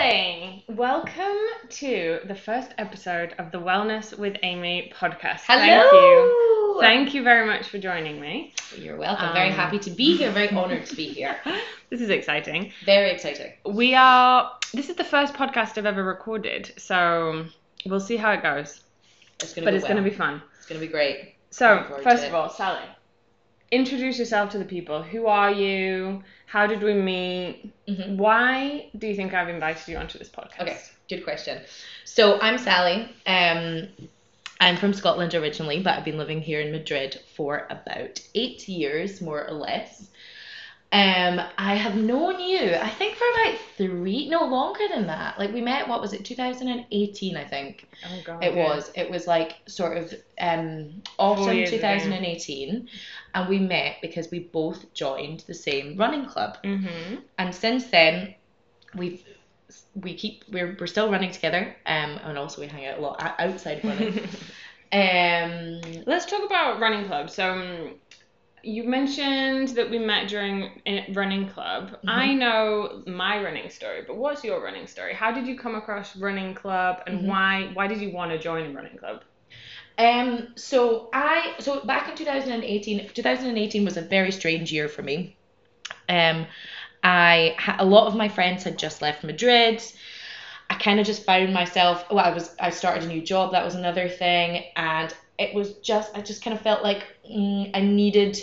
Sally, welcome to the first episode of the Wellness with Amy podcast. Hello. Thank you. Thank you very much for joining me. You're welcome. Very Um, happy to be here. Very honored to be here. This is exciting. Very exciting. We are, this is the first podcast I've ever recorded, so we'll see how it goes. It's gonna But it's going to be fun. It's gonna be great. So, first to of all, Sally, introduce yourself to the people. Who are you? How did we meet? Mhm. Why do you think I've invited you onto this podcast? Okay, good question. So I'm Sally. Um, I'm from Scotland originally, but I've been living here in Madrid for about eight years, more or less. Um, I have known you, I think, for about three, no longer than that. Like we met, what was it, 2018, I think. Oh, God. It yeah. was. It was like sort of um, autumn years ago. 2018, and we met because we both joined the same running club. Mm-hmm. And since then, we've we keep we're we're still running together. Um, and also we hang out a lot outside running. um, Let's talk about running clubs. So, um, you mentioned that we met during a running club. Mm-hmm. I know my running story, but what's your running story? How did you come across running club, and Mhm. why why did you want to join a running club? Um, so I so back in 2018, 2018 was a very strange year for me. Um, I a lot of my friends had just left Madrid. I kind of just found myself. Well, I was I started a new job. That was another thing, and it was just I just kind of felt like mm, I needed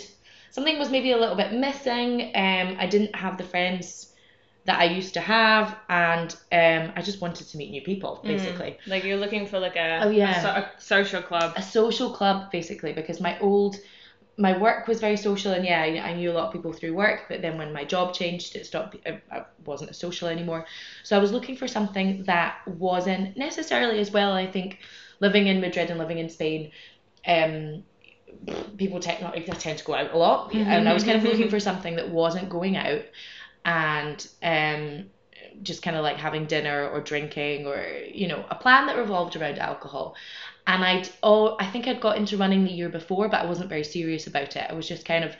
something was maybe a little bit missing. Um, I didn't have the friends that I used to have, and um, I just wanted to meet new people, basically Like you're looking for like a, Oh, yeah. a, so- a social club. a social club basically because my old my work was very social and yeah I, I knew a lot of people through work but then when my job changed it stopped I, I wasn't as social anymore so I was looking for something that wasn't necessarily as well I think living in Madrid and living in Spain um people tend not, tend to go out a lot. And I was kind of looking for something that wasn't going out and um just kind of like having dinner or drinking or you know a plan that revolved around alcohol. And I'd oh I think I'd got into running the year before but I wasn't very serious about it. I was just kind of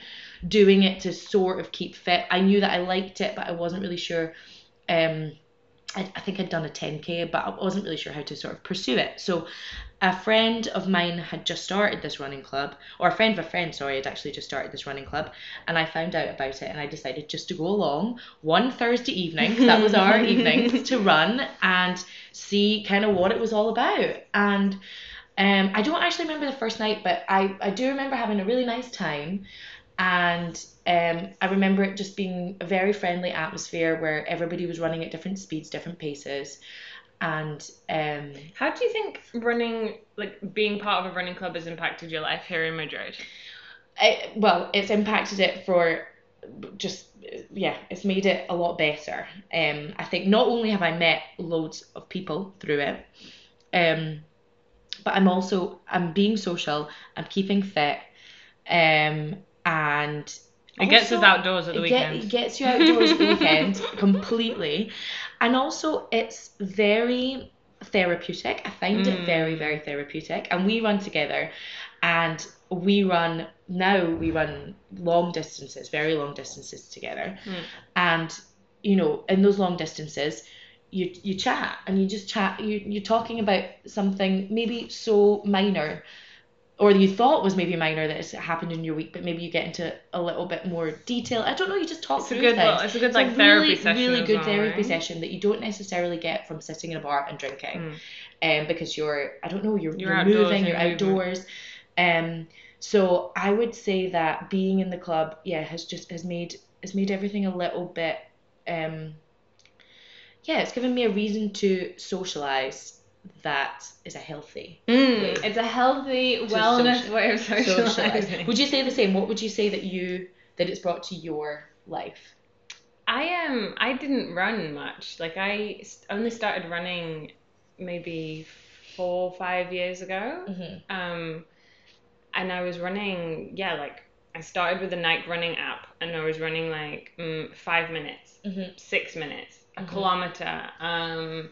doing it to sort of keep fit. I knew that I liked it but I wasn't really sure um I, I think I'd done a 10k but I wasn't really sure how to sort of pursue it. So a friend of mine had just started this running club or a friend of a friend sorry had actually just started this running club and I found out about it and I decided just to go along one Thursday evening 'cause that was our evening, to run and see kind of what it was all about. And um, I don't actually remember the first night but I, I do remember having a really nice time and um, I remember it just being a very friendly atmosphere where everybody was running at different speeds different paces and um, How do you think running, like being part of a running club, has impacted your life here in Madrid? I, well, it's impacted it for just yeah, it's made it a lot better. Um, I think not only have I met loads of people through it, um, but I'm also I'm being social, I'm keeping fit, um, and It gets us outdoors at the it, get- weekend. it gets you outdoors at the weekend completely, and also it's very therapeutic. I find it Mm. very very therapeutic, and we run together, and we run now we run long distances, very long distances together, Mm. and you know in those long distances. You, you chat and you just chat you, you're talking about something maybe so minor or you thought was maybe minor that has happened in your week, but maybe you get into a little bit more detail. I don't know. You just talk It's a through good, things. it's a good It's like a therapy really, session. really good well, therapy right? session that you don't necessarily get from sitting in a bar and drinking, Mm. um, because you're I don't know you're You're you're, moving, you're moving. outdoors, um. So I would say that being in the club, yeah, has just has made has made everything a little bit, um. Yeah, it's given me a reason to socialize that is a healthy Mm, it's a healthy wellness social- way of socialize. socializing. Would you say the same? What would you say that you that it's brought to your life? I am. Um, I didn't run much. Like I only started running maybe four, five years ago. Mm-hmm. Um, and I was running. Yeah, like I started with the Nike running app, and I was running like mm, five minutes, Mm-hmm. six minutes, a Mhm. kilometer. Um,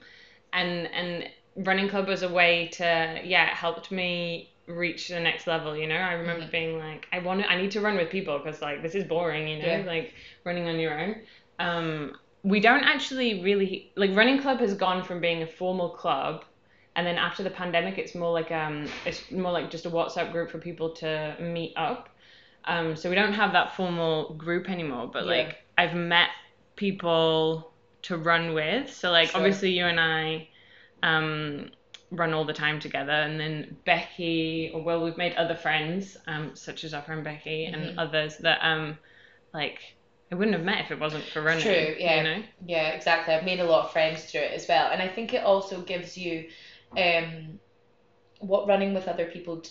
and and running club was a way to yeah, it helped me reach the next level. You know, I remember Mhm. being like, I want to, I need to run with people because like this is boring. You know, Yeah. like running on your own. Um, we don't actually really like running club has gone from being a formal club and then after the pandemic it's more like um it's more like just a whatsapp group for people to meet up um so we don't have that formal group anymore but Yeah. like i've met people to run with so like Sure. obviously you and i um run all the time together and then becky or well we've made other friends um such as our friend becky Mhm. and others that um like I wouldn't have met if it wasn't for running. True, yeah. You know? Yeah, exactly. I've made a lot of friends through it as well, and I think it also gives you, um, what running with other people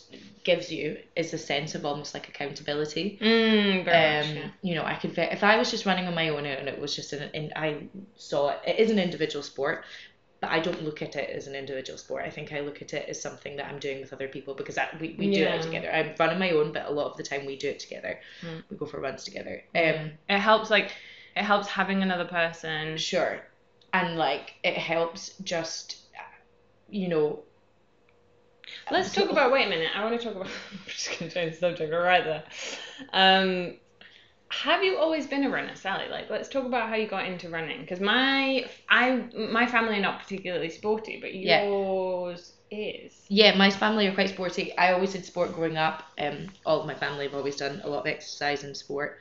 gives you is a sense of almost like accountability. Mm, very Um, much, yeah. you know, I could if I was just running on my own and it was just an, in, I saw it. It is an individual sport, but I don't look at it as an individual sport. I think I look at it as something that I'm doing with other people because I, we we do it together. I run on my own, but a lot of the time we do it together. Mm. We go for runs together. Yeah. Um, It helps like it helps having another person. Sure. And like it helps just you know Let's talk about wait a minute. I want to talk about I'm just gonna change the subject right there. Um have you always been a runner, Sally? Like, let's talk about how you got into running. Because my, I, my family are not particularly sporty, but Yeah. yours is. yeah, my family are quite sporty. I always did sport growing up. Um all of my family have always done a lot of exercise and sport.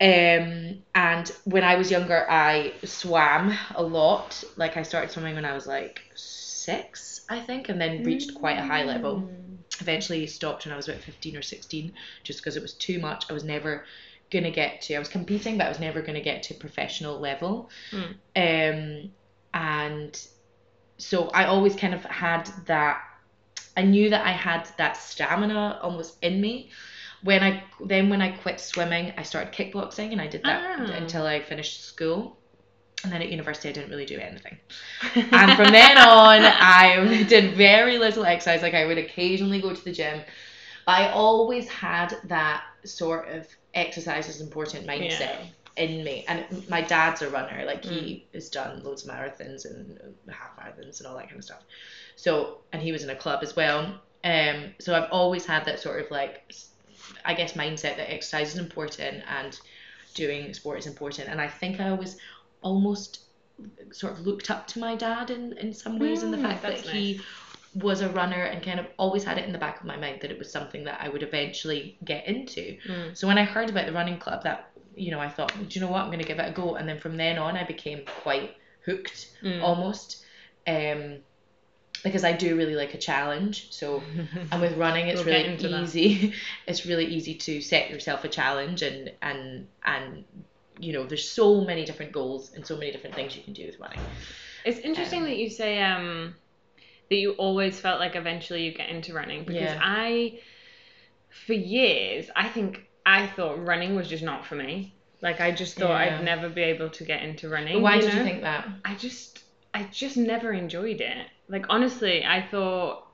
Um and when I was younger I swam a lot. Like I started swimming when I was like six, I think, and then reached quite a high level. Mm. eventually stopped when I was about 15 or 16 just because it was too much. I was never going to get to, I was competing, but I was never going to get to professional level. Mm. Um, and so I always kind of had that, I knew that I had that stamina almost in me. When I then when I quit swimming, I started kickboxing and I did that Ah. until I finished school. And then at university, I didn't really do anything and from then on i did very little exercise like i would occasionally go to the gym i always had that sort of exercise is important mindset in me. And my dad's a runner. Like he has done loads of marathons and half marathons and all that kind of stuff. So and he was in a club as well. Um so i've always had that sort of like I guess mindset that exercise is important and doing sport is important. And i think i was almost sort of looked up to my dad in in some ways in the Mm, fact that that's he was a runner and kind of always had it in the back of my mind that it was something that I would eventually get into. Mm. So when I heard about the running club, that you know, I thought, do you know what, I'm going to give it a go. And then from then on, I became quite hooked Mm. almost, um, because I do really like a challenge. So and with running, it's We'll really easy. It's really easy to set yourself a challenge and and and you know, there's so many different goals and so many different things you can do with running. It's interesting Um, that you say um, that you always felt like eventually you get into running because Yeah. I, for years, I think I thought running was just not for me. Like I just thought Yeah. I'd never be able to get into running. But why you did you think that? I just I just never enjoyed it. Like honestly, I thought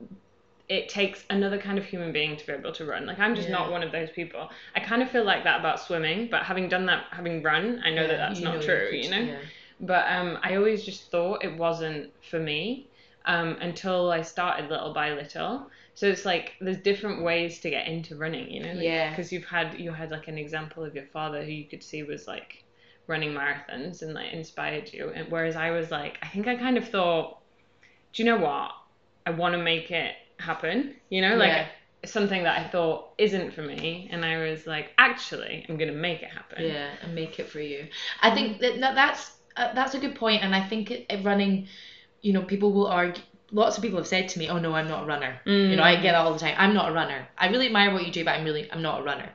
it takes another kind of human being to be able to run. Like I'm just Yeah. not one of those people. I kind of feel like that about swimming, but having done that, having run, I know that that's not know true. You know. yeah. But um, I always just thought it wasn't for me um, until I started little by little. So it's like there's different ways to get into running, you know? Yeah. Because you've had you had like an example of your father who you could see was like running marathons and like inspired you, and whereas I was like, I think I kind of thought, do you know what? I want to make it happen, you know, like. Yeah. Something that I thought isn't for me, and I was like, actually, I'm gonna make it happen. Yeah, and make it for you. I think that, that that's uh, that's a good point, and I think it, it running, you know, people will argue. Lots of people have said to me, "Oh no, I'm not a runner." You know, I Mm. get that all the time. I'm not a runner. I really admire what you do, but I'm really I'm not a runner.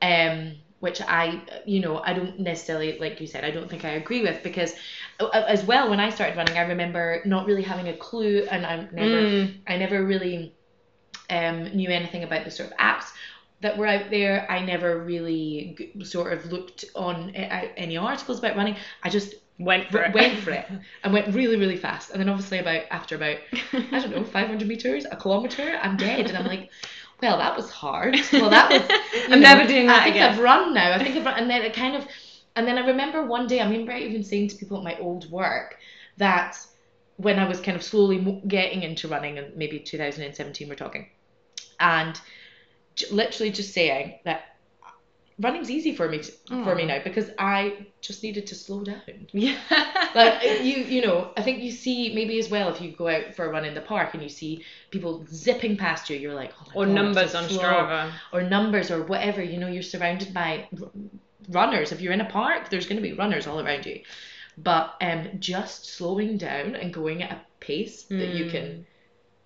Um, which I, you know, I don't necessarily like you said. I don't think I agree with because, as well, when I started running, I remember not really having a clue, and I never Mm. I never really um, knew anything about the sort of apps that were out there. I never really sort of looked on uh, any articles about running. I just Went for it. went for it and went really, really fast. And then obviously about after about I don't know 500 meters, a kilometer, I'm dead. And I'm like, well, that was hard. Well, that was. I'm know, never doing that I think again. I've run now. I think I've run, and then it kind of, and then I remember one day. I remember even saying to people at my old work that when I was kind of slowly getting into running, and maybe 2017 we're talking, and literally just saying that running's easy for me to, for me now because I just needed to slow down. Yeah. Like you, you know, I think you see maybe as well if you go out for a run in the park and you see people zipping past you, you're like, oh my or God, numbers so on slow. Strava. or numbers or whatever. You know, you're surrounded by r- runners. If you're in a park, there's going to be runners all around you. But um, just slowing down and going at a pace that you can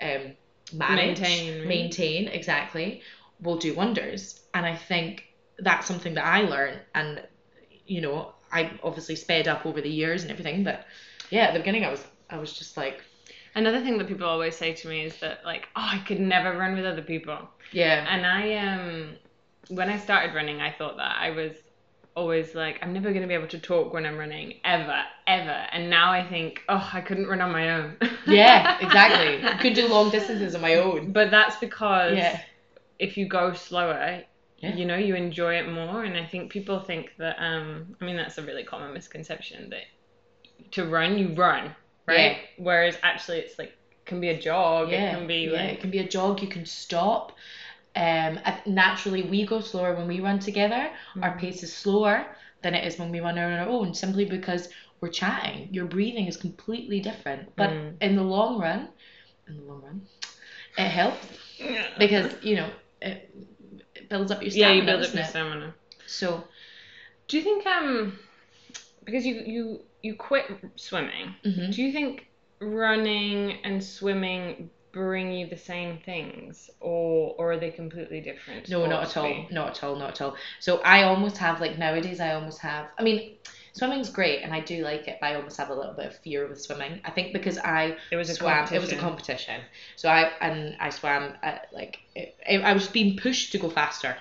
um, manage, Maintain, maintain exactly, will do wonders. And I think that's something that I learned. And you know, I obviously sped up over the years and everything. But yeah, at the beginning, I was I was just like, Another thing that people always say to me is that like, oh, I could never run with other people. yeah, And I um when I started running, I thought that I was always like, I'm never gonna be able to talk when I'm running ever, ever. And now I think, oh, I couldn't run on my own. yeah, exactly. Could do long distances on my own. But that's because Yeah. if you go slower, Yeah. you know, you enjoy it more. And I think people think that, um, I mean, that's a really common misconception that to run, you run, right? Whereas actually, it's like, can be a jog, it can be yeah, like, it can be a jog. You can stop. Um, naturally, we go slower when we run together. Our Mm. pace is slower than it is when we run on our own, simply because we're chatting. Your breathing is completely different. But Mm. in the long run, in the long run, it helps because you know it, it builds up your yeah, stamina. you build up your stamina. So Do you think, um, because you, you, you quit swimming, mhm. do you think running and swimming bring you the same things or or are they completely different No, not at all. Not at all. Not at all. So I almost have like nowadays. I almost have. I mean, swimming's great and I do like it, but I almost have a little bit of fear with swimming. I think because I it was a swam. It was a competition. So I and I swam at, like it, it- I was being pushed to go faster.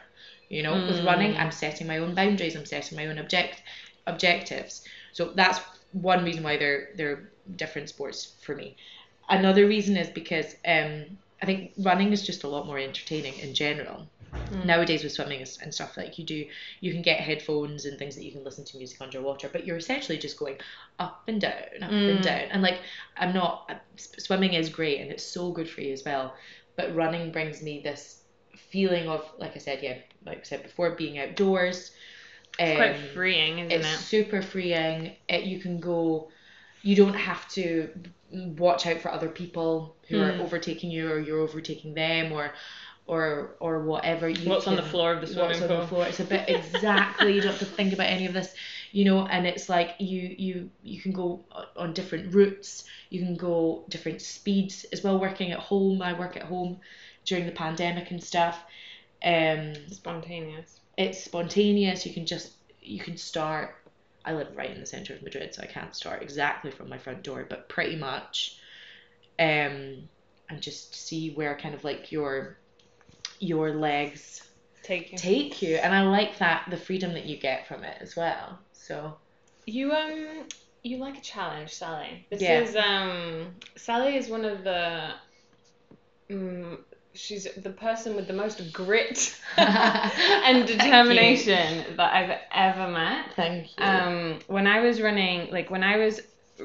You know, with Mm. running, I'm setting my own boundaries. I'm setting my own object objectives. So that's one reason why they're they're different sports for me. Another reason is because um I think running is just a lot more entertaining in general. Mm. Nowadays with swimming and stuff like you do, you can get headphones and things that you can listen to music underwater, but you're essentially just going up and down, up Mm. and down. And like I'm not s- swimming is great and it's so good for you as well, but running brings me this feeling of like I said, yeah, like I said before, being outdoors. it's quite um, freeing isn't it's it super freeing. It, you can go, you don't have to watch out for other people who are Hmm. overtaking you or you're overtaking them or or or whatever. You what's on the floor of the swimming what's on pool the floor. It's a bit exactly. you don't have to think about any of this, you know. And it's like you you you can go on different routes. You can go different speeds as well. Working at home, I work at home during the pandemic and stuff. Um, spontaneous it's spontaneous. You can just you can start. I live right in the center of Madrid, so I can't start exactly from my front door, but pretty much, um, and just see where kind of like your your legs take you take you, and I like that the freedom that you get from it as well. So you um you like a challenge Sally this Yeah. is um Sally is one of the um, she's the person with the most grit and determination that I've ever met Thank you. um when i was running like when i was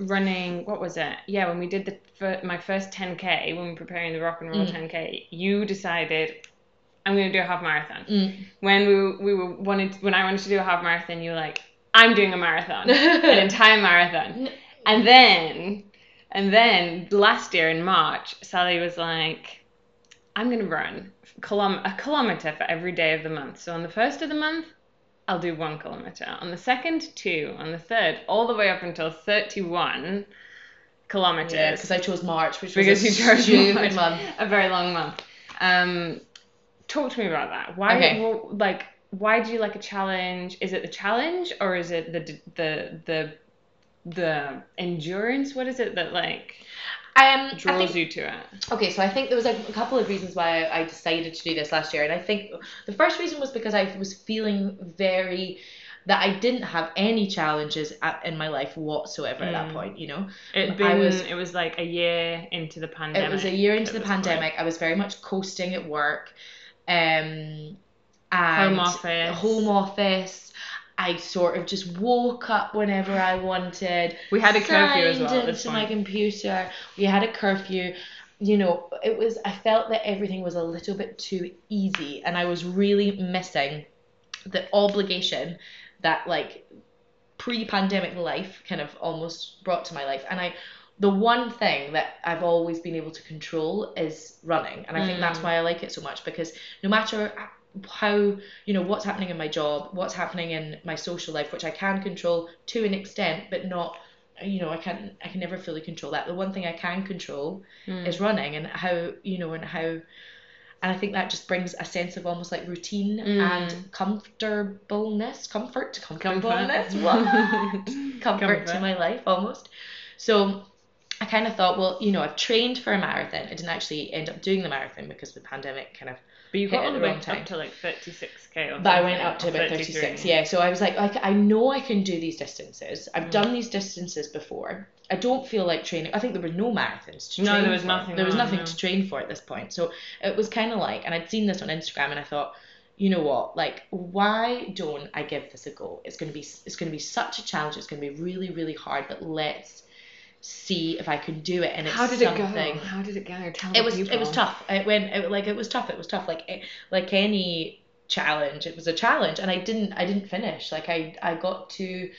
running what was it yeah when we did the my first 10k when we were preparing the rock and roll Mm. 10k you decided i'm going to do a half marathon Mm. when we, we were wanted when i wanted to do a half marathon you were like i'm doing a marathon an entire marathon and then and then last year in march sally was like i'm going to run kilom- a kilometer for every day of the month so on the first of the month I'll do one kilometer. On the second, two. On the third, all the way up until 31 kilometers. yeah, because I chose March, which was Because a you chose stupid March. month. a very long month. Um, talk to me about that. Why, Okay. well, like, why do you like a challenge? Is it the challenge or is it the the the the endurance? What is it that like Um, I draws think you to it? Okay, so I think there was a, a couple of reasons why I, I decided to do this last year, and I think the first reason was because I was feeling very that I didn't have any challenges at, in my life whatsoever at that Mm. point. You know, It I been was- it was like a year into the pandemic. it was a year into the this point. pandemic. I was very much coasting at work, um, and Home office. home office. I sort of just woke up whenever I wanted. We had a curfew as well into my computer. We had a curfew. You know, it was. I felt that everything was a little bit too easy, and I was really missing the obligation that like pre-pandemic life kind of almost brought to my life and i the one thing that i've always been able to control is running and i think that's Mm. why i like it so much because no matter how you know what's happening in my job what's happening in my social life which i can control to an extent but not you know i can i can never fully control that the one thing i can control Mm. is running and how you know and how and I think that just brings a sense of almost like routine Mm. and comfortableness, comfort, Comfort. comfortableness, what? comfort to my life almost. So I kind of thought, well, you know, I've trained for a marathon. I didn't actually end up doing the marathon because the pandemic kind of But you got all the way up to like 36k or but I went up to about 33. 36. Yeah, so I was like, I, I know I can do these distances. I've Mm. done these distances before. I don't feel like training. I think there were no marathons to No, there was for. nothing There was nothing no. to train for at this point. So it was kind of like, and I'd seen this on Instagram, and I thought, you know what? Like, why don't I give this a go? It's gonna be, it's gonna be such a challenge. It's gonna be really, really hard. But let's see if I could do it. And it's How did something it go? How did it go? Tell it was it was tough. It went it, like it was tough. It was tough. Like it- like any challenge, it was a challenge, and I didn't I didn't finish. Like I I got to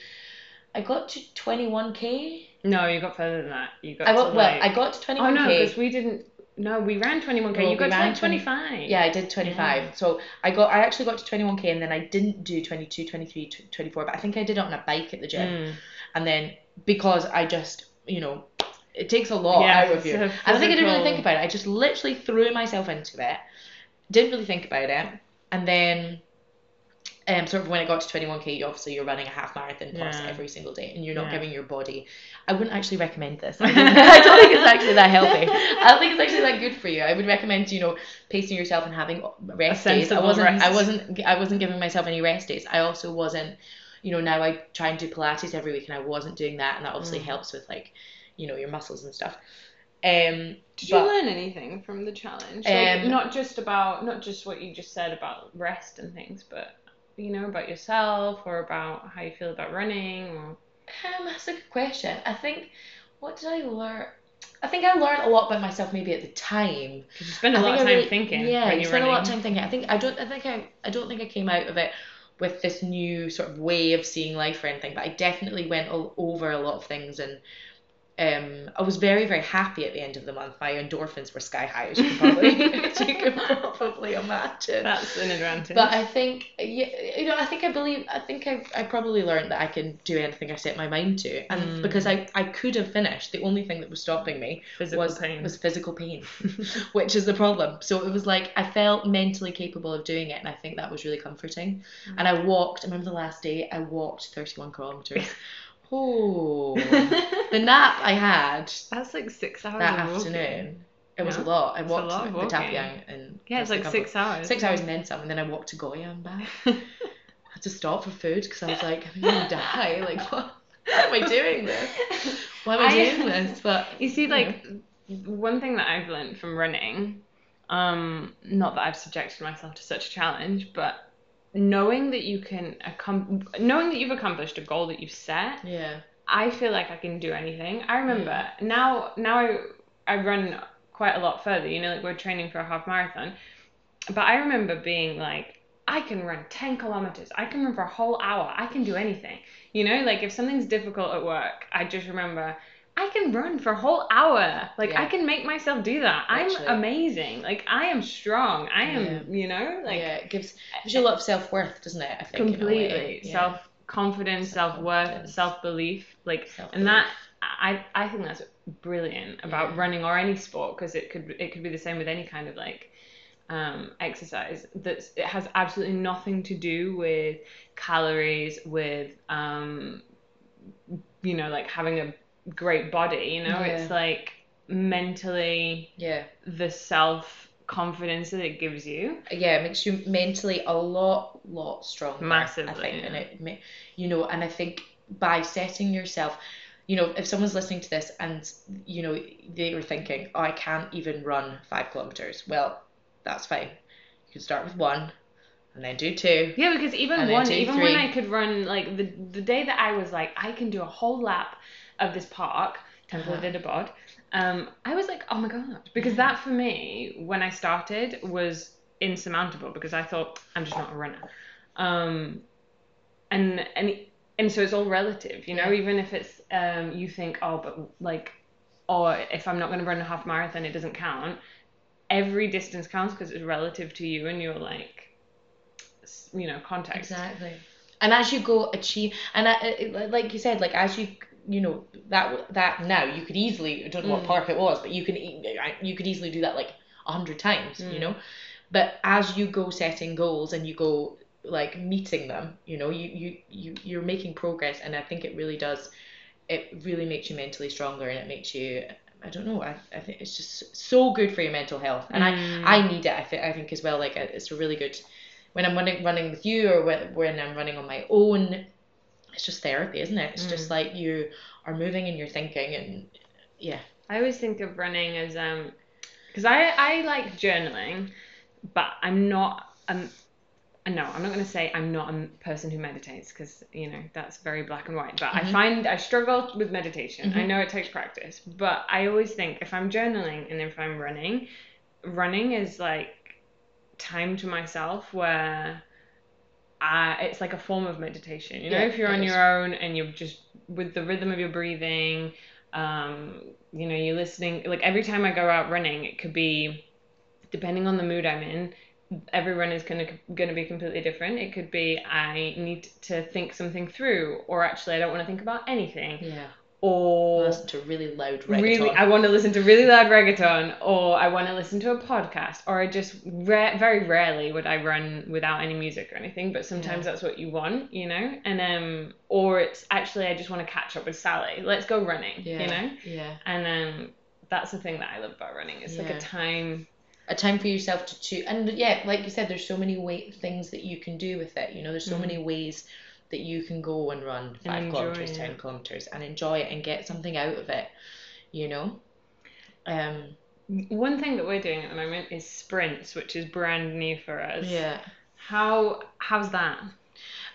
I got to twenty one k. No, you got further than that. You got I to got well like... I got to twenty Oh one no, because we didn't. No, we ran 21k. Well, you got to like 20 25. Yeah, I did 25. So I got I actually got to 21k and then I didn't do 22, 23, 24, but I think I did it on a bike at the gym. Mm. And then because I just, you know, it takes a lot Yeah, out of you. I don't think I didn't really think about it. I just literally threw myself into it. Didn't really think about it. And then um, sort of when I got to 21k, you obviously you're running a half marathon plus Yeah. every single day, and you're not Yeah. giving your body. I wouldn't actually recommend this. I don't, I don't think it's actually that healthy. I don't think it's actually that good for you. I would recommend you know pacing yourself and having rest days. I wasn't. I wasn't. I wasn't giving myself any rest days. I also wasn't. You know, now I try and do Pilates every week, and I wasn't doing that, and that obviously Mm. helps with like, you know, your muscles and stuff. Um, Did but- you learn anything from the challenge? Like, Um, not just about not just what you just said about rest and things, but you know about yourself or about how you feel about running or Um, that's a good question. I think, what did I learn? I think I learned a lot about myself maybe at the time. you spend a I lot of time really- thinking Yeah, when you spend running. a lot of time thinking. I think I don't. I think I. I don't think I came out of it with this new sort of way of seeing life or anything. But I definitely went all over a lot of things and. Um, I was very, very happy at the end of the month. My endorphins were sky high, as you can probably, as you can probably imagine. That's an advantage. But I think, yeah, you know, I think I believe, I think I, I probably learned that I can do anything I set my mind to, and Mm. because I, I could have finished. The only thing that was stopping me physical was pain. was physical pain, which is the problem. So it was like I felt mentally capable of doing it, and I think that was really comforting. Mm. And I walked. I remember the last day I walked 31 kilometers. Oh, the nap I had That's like six hours that walking. afternoon. It was Yeah, a lot. I it's walked lot the. Tapiang and Yeah, it's like six hours. Six hours and then some, and then I walked to Goya and back. I had to stop for food because I was like, I'm gonna die. Like, what? Why am I doing this? Why am I, I- doing this? But You see, you like one thing that I've learned from running, um, not that I've subjected myself to such a challenge, but knowing that you can accom- knowing that you've accomplished a goal that you've set, yeah, I feel like I can do anything. I remember now now I I run quite a lot further. You know, like we're training for a half marathon, but I remember being like. I can run 10 kilometers. I can run for a whole hour. I can do anything. You know, like if something's difficult at work, I just remember I can run for a whole hour. Like Yeah. I can make myself do that. Literally. I'm amazing. Like I am strong. I am, you know, like yeah, it gives gives you a lot of self worth, doesn't it? I think in a way. completely Yeah. self confidence, self worth, Self-confidence. self belief. Like Self-belief. and that I I think that's brilliant about Yeah. running or any sport because it could it could be the same with any kind of like um exercise that it has absolutely nothing to do with calories with um you know like having a great body you know it's like mentally Yeah, the self confidence that it gives you yeah, it makes you mentally a lot, lot stronger. I Massively, think, and it, you know, and I think by setting yourself, you know, if someone's listening to this and you know they were thinking, oh, I can't even run five kilometers. Well, that's fine. You can start with one, and then do two. Yeah, because even one, even three. when I could run, like the the day that I was like, I can do a whole lap of this park, Temple Uh-huh. Debod, um, I was like, oh my god, because that for me, when I started, was insurmountable because I thought I'm just not a runner. Um, and and and so it's all relative, you know. Yeah. Even if it's um, you think, oh, but like, or if I'm not going to run a half marathon, it doesn't count. Every distance counts because it's relative to you and your like, you know, context. Exactly. And as you go achieve, and I- like you said, like as you, you know, that that now you could easily, I don't know what Mm. park it was, but you can you could easily do that like a hundred times, you Mm. know. But as you go setting goals and you go like meeting them, you know, you you you you're making progress, and I think it really does. It really makes you mentally stronger, and it makes you. I don't know. I, I think it's just so good for your mental health, and Mm. I I need it. I think I think as well. Like it's a really good when I'm running running with you or when, when I'm running on my own. It's just therapy, isn't it? It's just like you are moving and you're thinking, and yeah, I always think of running as um, because I I like journaling, but I'm not um. No, I'm not going to say I'm not a person who meditates because you know that's very black and white. But I Mhm. find I struggle with meditation. I Mhm. know it takes practice, but I always think if I'm journaling and if I'm running, running is like time to myself where It's like a form of meditation. You know, Yeah, if you're on your own and you're just with the rhythm of your breathing, um, you know, you're listening. Like every time I go out running, it could be, depending on the mood I'm in, every run is gonna gonna be completely different. It could be I need to think something through, or actually I don't want to think about anything, yeah. Or Listen to really loud reggaeton. really I want to listen to really loud reggaeton, or I want to listen to a podcast, or I just ra- very rarely would I run without any music or anything, but sometimes Yeah. that's what you want, you know, and um, or it's actually I just want to catch up with Sally. Let's go running, yeah, you know, yeah. and um, that's the thing that I love about running. It's like a time. a time for yourself to choose and yeah like you said there's so many way things that you can do with it you know there's so Mhm. many ways that you can go and run five enjoy kilometers it. 10 kilometers and enjoy it and get something out of it you know um One thing that we're doing at the moment is sprints, which is brand new for us. yeah How how's that?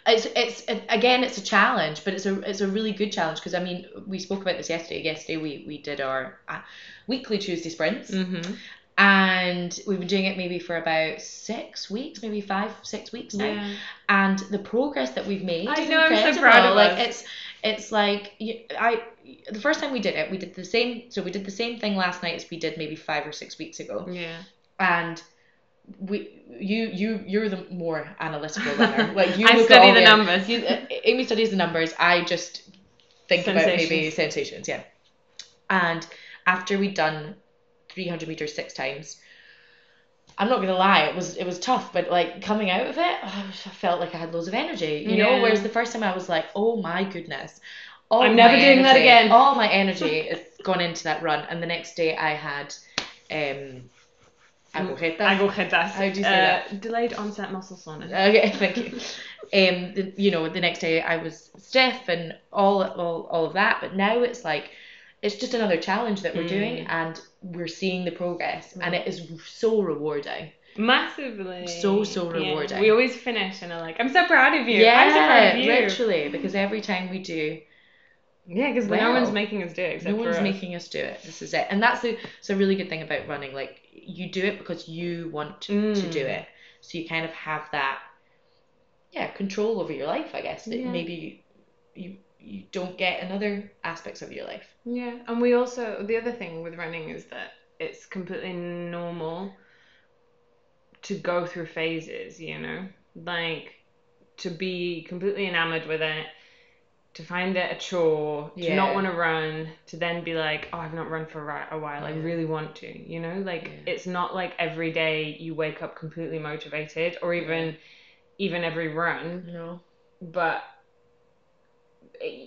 it's it's again it's a challenge but it's a it's a really good challenge because i mean we spoke about this yesterday yesterday we we did our uh, weekly tuesday sprints Mm-hmm. And we've been doing it maybe for about six weeks maybe five six weeks now Yeah. and the progress that we've made I know, I'm so proud of like us. it's it's like you- I the first time we did it we did the same so we did the same thing last night as we did maybe five or six weeks ago Yeah. and we you you you're the more analytical runner like you I study the numbers. you, uh, Amy studies the numbers I just think about maybe Sensations. sensations yeah and after we'd done 300 meters six times I'm not gonna lie, it was it was tough, but like coming out of it, I felt like I had loads of energy, you know. Whereas the first time I was like, oh my goodness, all I'm my never doing that again. All my energy is gone into that run, and the next day I had um, agujetas. Agujetas. How do you say uh, that? Delayed onset muscle soreness. Okay, thank you. Um, the, you know, the next day I was stiff and all, all all of that, but now it's like it's just another challenge that we're Mm. doing, and we're seeing the progress, and it is so rewarding. Massively. So, so Yeah. rewarding. We always finish and are like, I'm so proud of you. I'm so proud of you. literally, because every time we do, Yeah, because no one's making us do it no one's us. making us do it. This is it, and that's a, it's a really good thing about running. Like you do it because you want to Mm. do it, so you kind of have that, yeah, control over your life. I guess that Yeah. maybe you you don't get in other aspects of your life. Yeah, and we also the other thing with running is that it's completely normal to go through phases, you know? Like to be completely enamored with it, to find it a chore, to not want to run, to then be like, oh, I've not run for a while. I really want to, you know? Like Yeah. it's not like every day you wake up completely motivated or even even every run You know. but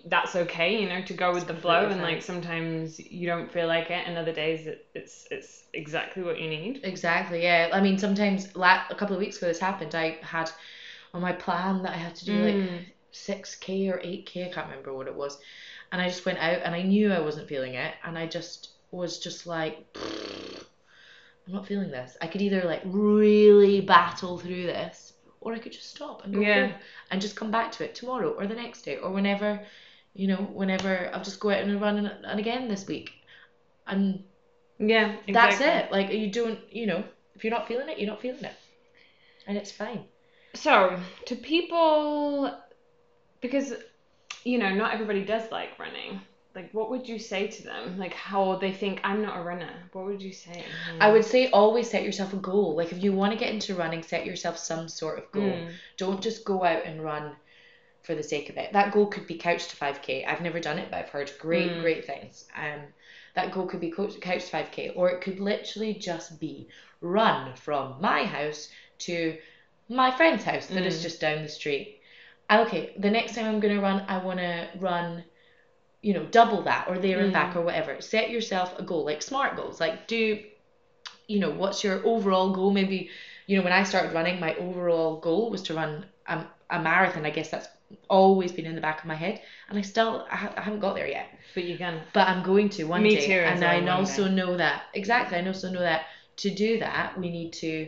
that's okay, you know, to go with the flow. And like sometimes you don't feel like it, and other days it, it's it's exactly what you need. Exactly. Yeah. I mean, sometimes la- a couple of weeks ago this happened. I had on my plan that I had to do like Mm. 6k or 8k, I can't remember what it was. And I just went out and I knew I wasn't feeling it. And I just was just like, I'm not feeling this. I could either like really battle through this or I could just stop and go Yeah. home and just come back to it tomorrow or the next day or whenever, you know, whenever I'll just go out and run and, and again this week. And Yeah, that's it. Like you don't, you know, if you're not feeling it, you're not feeling it. And it's fine. So, to people, because, you know, not everybody does like running. Like, what would you say to them? Like, how they think I'm not a runner. What would you say? I would say always set yourself a goal. Like if you want to get into running, set yourself some sort of goal. Mm. Don't just go out and run for the sake of it. That goal could be couch to 5k. I've never done it, but I've heard great, Mm. great things. Um, that goal could be couch couch to 5k, or it could literally just be run from my house to my friend's house that is Mm. just down the street. Okay, the next time I'm gonna run, I wanna run, you know, double that or there and Mm. back or whatever. Set yourself a goal, like smart goals. Like do, you know, what's your overall goal? Maybe, you know, when I started running, my overall goal was to run a, a marathon. I guess that's always been in the back of my head, and I still I, ha- I haven't got there yet. But you can. But I'm going to one Me day, too, and I also day. know that exactly. I also know that to do that, we need to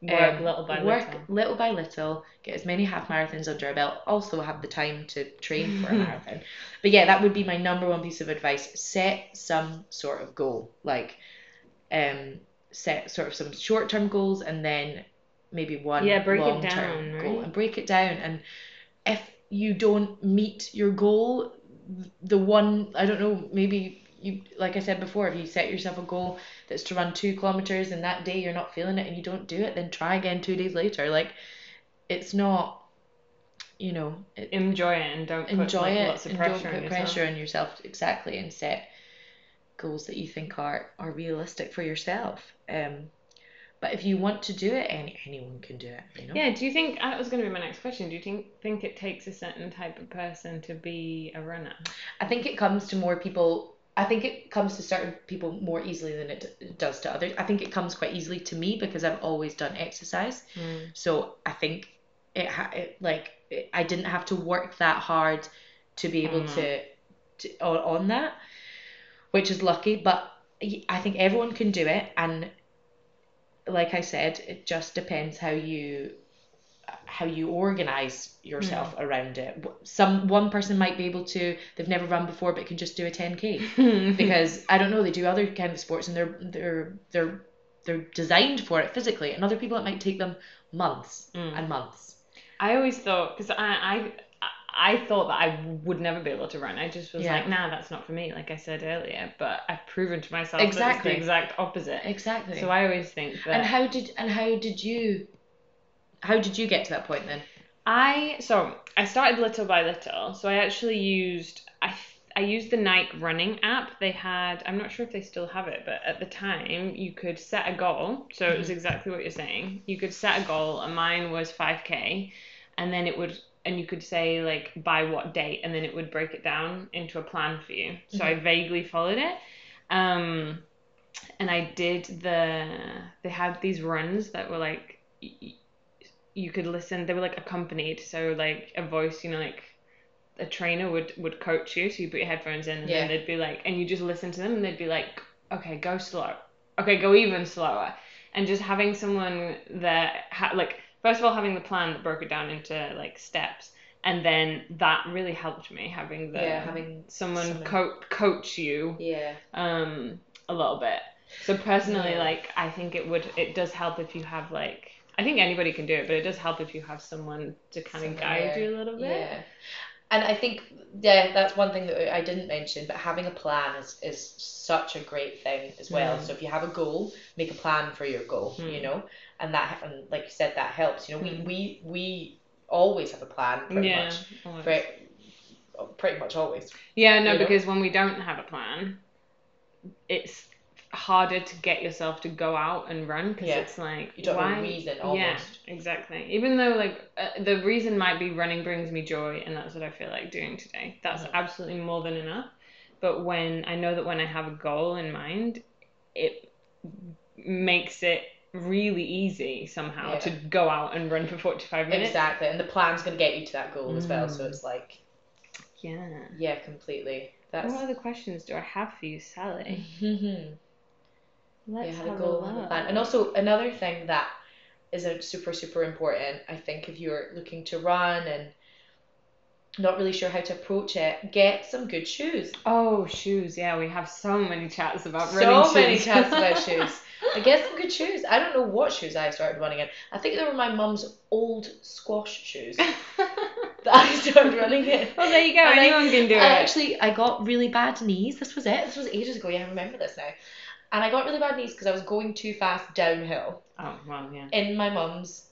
Work um, little by work little. little by little, get as many half marathons under a belt, also have the time to train for a marathon. But yeah, that would be my number one piece of advice. Set some sort of goal. Like um set sort of some short term goals and then maybe one Yeah, break it long term down, goal right? and break it down and if you don't meet your goal, the one I don't know, maybe you like I said before, if you set yourself a goal that's to run two kilometers and that day you're not feeling it and you don't do it, then try again two days later. Like it's not, you know, it, Enjoy it and don't put enjoy like, it lots of and pressure don't on put yourself. pressure on yourself exactly and set goals that you think are are realistic for yourself. Um, but if you want to do it, any anyone can do it. You know. Yeah, do you think that was going to be my next question? Do you think think it takes a certain type of person to be a runner? I think it comes to more people. I think it comes to certain people more easily than it does to others. I think it comes quite easily to me because I've always done exercise. So I think it, ha- it like it, I didn't have to work that hard to be able Mhm. to, to on, on that, which is lucky. But I think everyone can do it, and like I said, it just depends how you how you organize yourself around it. Some one person might be able to they've never run before but can just do a 10k because I don't know they do other kind of sports and they're they're they're they're designed for it physically and other people it might take them months Mm. and months I always thought because I, I I thought that I would never be able to run. I just was Yeah. like, nah, that's not for me. Like I said earlier, but I've proven to myself that Exactly. it's the exact opposite. exactly So I always think that and how did and how did you how did you get to that point then I so I started little by little. So I actually used I I used the Nike running app. They had I'm not sure if they still have it, but at the time you could set a goal. So it was exactly what you're saying. You could set a goal, and mine was 5k, and then it would and you could say like by what date, and then it would break it down into a plan for you. So I vaguely followed it. Um, and I did the they had these runs that were like you could listen they were like accompanied. So like a voice you know like a trainer would would coach you so you put your headphones in and Yeah. then they'd be like and you just listen to them and they'd be like okay go slow. Okay go even slower. And just having someone there ha- like first of all having the plan that broke it down into like steps and then that really helped me having the Yeah, having someone, someone- co- coach you yeah. um a little bit. So personally Yeah. like i think it would it does help if you have like i think anybody can do it but it does help if you have someone to kind of guide you a little bit yeah and I think yeah that's one thing that I didn't mention but having a plan is is such a great thing as well Mm. so if you have a goal make a plan for your goal you Mm. know and that and like you said that helps you know Mm. we we we always have a plan pretty yeah much always. Pre- pretty much always yeah no you know? because when we don't have a plan it's harder to get yourself to go out and run because Yeah. it's like you don't why have a reason almost. yeah exactly even though like uh, the reason might be running brings me joy and that's what i feel like doing today that's Mhm. absolutely more than enough but when i know that when i have a goal in mind it makes it really easy somehow Yeah. to go out and run for 45 minutes exactly and the plan's going to get you to that goal as well so Mm. it's like yeah yeah completely that's what other questions do i have for you sally Mhm. Let's yeah, have a have goal, a have a plan. And also another thing that is a super super important, I think, if you're looking to run and not really sure how to approach it, get some good shoes. Oh, shoes. Yeah, we have so many chats about running. So running many shoes. chats about shoes. I get some good shoes. I don't know what shoes I started running in. I think they were my mum's old squash shoes that I started running in. well, there you go. And I- Anyone can do I it. actually I got really bad knees. This was it. This was ages ago. Yeah, I remember this now. And I got really bad knees because I was going too fast downhill Oh, well, yeah. in my mum's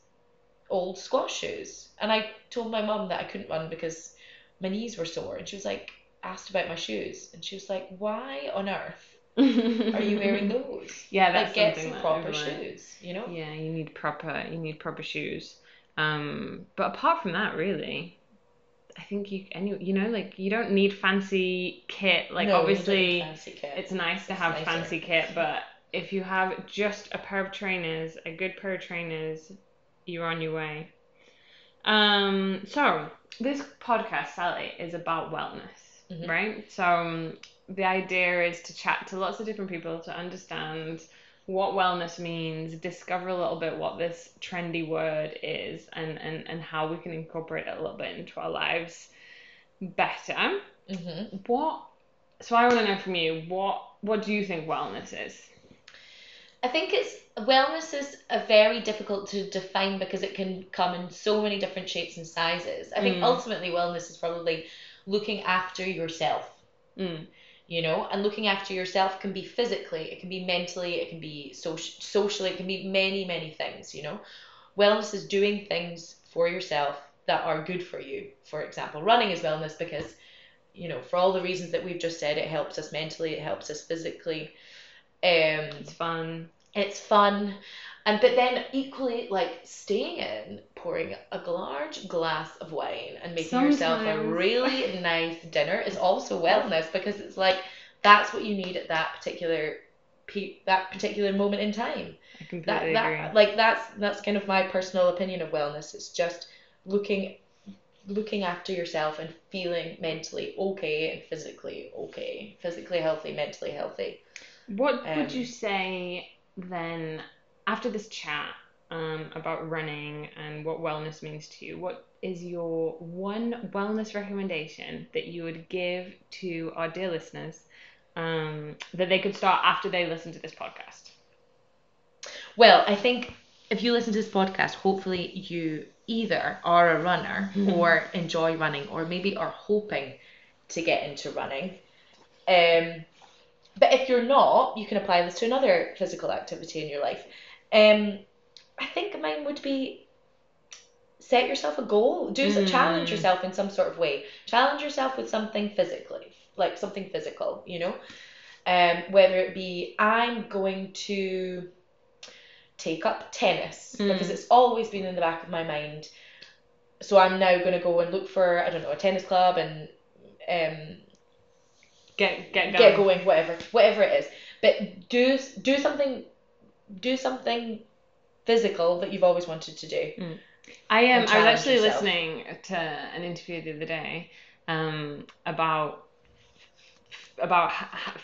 old squash shoes. And I told my mum that I couldn't run because my knees were sore. And she was like, asked about my shoes. And she was like, why on earth Are you wearing those? Yeah, that's like, get something some proper shoes, you know? Yeah, you need proper. You need proper shoes. Um, but apart from that, really, I think you any you know like you don't need fancy kit. Like No, you don't need obviously, kit. it's nice to It's have nicer. fancy kit, but if you have just a pair of trainers, a good pair of trainers, you're on your way. Um, so this podcast, Sally, is about wellness, Mhm. right? So um, the idea is to chat to lots of different people to understand what wellness means, discover a little bit what this trendy word is, and and and how we can incorporate it a little bit into our lives better. hmm What? So I want to know from you what what do you think wellness is? I think it's wellness is a very difficult to define because it can come in so many different shapes and sizes. I think Mm. ultimately wellness is probably looking after yourself, Mm. You know, and looking after yourself can be physically, it can be mentally, it can be soci- socially, it can be many, many things, you know. Wellness is doing things for yourself that are good for you. For example, running is wellness because, you know, for all the reasons that we've just said, it helps us mentally, it helps us physically. Um, It's fun. it's fun and but then equally like staying in pouring a large glass of wine and making yourself a really nice dinner is also wellness because it's like that's what you need at that particular pe- that particular moment in time. I completely that, agree. like that's that's kind of my personal opinion of wellness. It's just looking looking after yourself and feeling mentally okay and physically okay physically healthy mentally healthy. What Um, would you say then after this chat um, about running and what wellness means to you? What is your one wellness recommendation that you would give to our dear listeners um, that they could start after they listen to this podcast? Well, I think if you listen to this podcast, hopefully you either are a runner or enjoy running, or maybe are hoping to get into running. Um, but if you're not, you can apply this to another physical activity in your life. Um, I think mine would be set yourself a goal, do Mm. challenge yourself in some sort of way. Challenge yourself with something physically, like something physical, you know. Um, whether it be I'm going to take up tennis Mm. because it's always been in the back of my mind. So I'm now going to go and look for I don't know a tennis club and um, Get get going. get going whatever whatever it is. But do do something do something physical that you've always wanted to do. I am. and I was actually yourself. listening to an interview the other day um, about about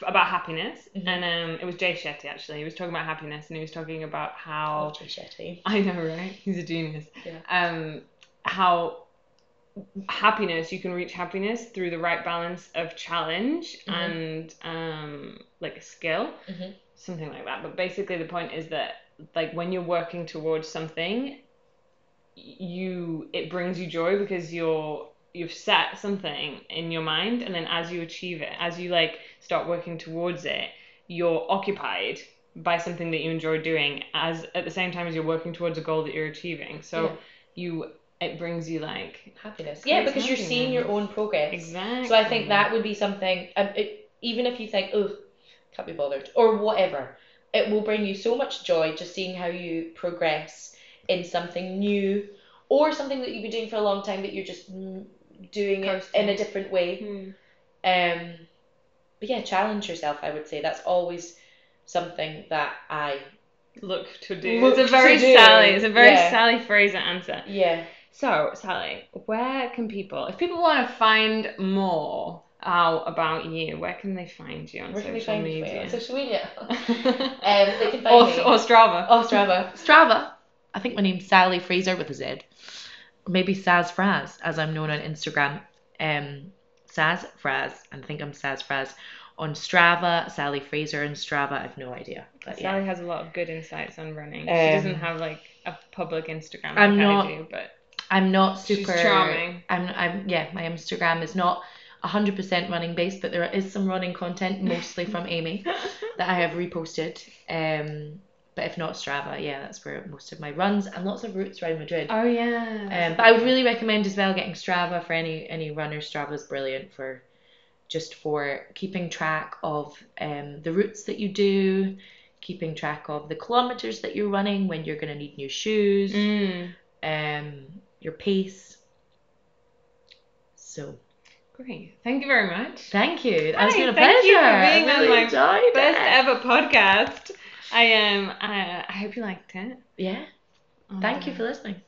about happiness, Mhm. and um, it was Jay Shetty actually. He was talking about happiness, and he was talking about how Oh, Jay Shetty. I know, right? He's a genius. Yeah. Um, how happiness you can reach happiness through the right balance of challenge Mhm. and um, like a skill, Mhm. something like that. But basically, the point is that like when you're working towards something, you it brings you joy because you're you've set something in your mind, and then as you achieve it, as you like start working towards it, you're occupied by something that you enjoy doing as at the same time as you're working towards a goal that you're achieving. So Yeah. you it brings you like Happiness. Yeah, because you're seeing your own progress. exactly. So I think that would be something, um, it, even if you think, oh, can't be bothered, or whatever, it will bring you so much joy just seeing how you progress in something new or something that you've been doing for a long time that you're just mm, doing it in a different way. Hmm. Um, but yeah, challenge yourself, I would say. That's always something that I, look to do. Look it's a very Sally. It's a very yeah. Sally Frazer answer. yeah. So Sally, where can people, if people want to find more out about you, where can they find you on Where can they social find me? media? On social media. um, they can find or, me. or Strava. Oh, Strava. Strava. I think my name's Sally Frazer with a Z. Or maybe Saz Fraz, as I'm known on Instagram. um, Saz Fraz, and I think I'm Saz Fraz on Strava. Sally Frazer and Strava. I've no idea. But yeah. Sally has a lot of good insights on running. she Um, doesn't have like a public Instagram like I'm I not- do, but I'm not super. She's super charming. I'm I'm yeah, my Instagram is not hundred percent running based, but there is some running content, mostly from Amy, that I have reposted. Um but if not Strava, yeah, that's where most of my runs and lots of routes around Madrid. oh yeah. Um, but I would really recommend as well getting Strava for any any runners. Strava is brilliant for just for keeping track of um, the routes that you do, keeping track of the kilometers that you're running when you're going to need new shoes, Mm, um, your pace. So great. Thank you very much. thank you. That's Hi, been a thank pleasure. you for I being on really my enjoyed Best it. ever podcast. I um I, I hope you liked it. Yeah. Thank you for listening.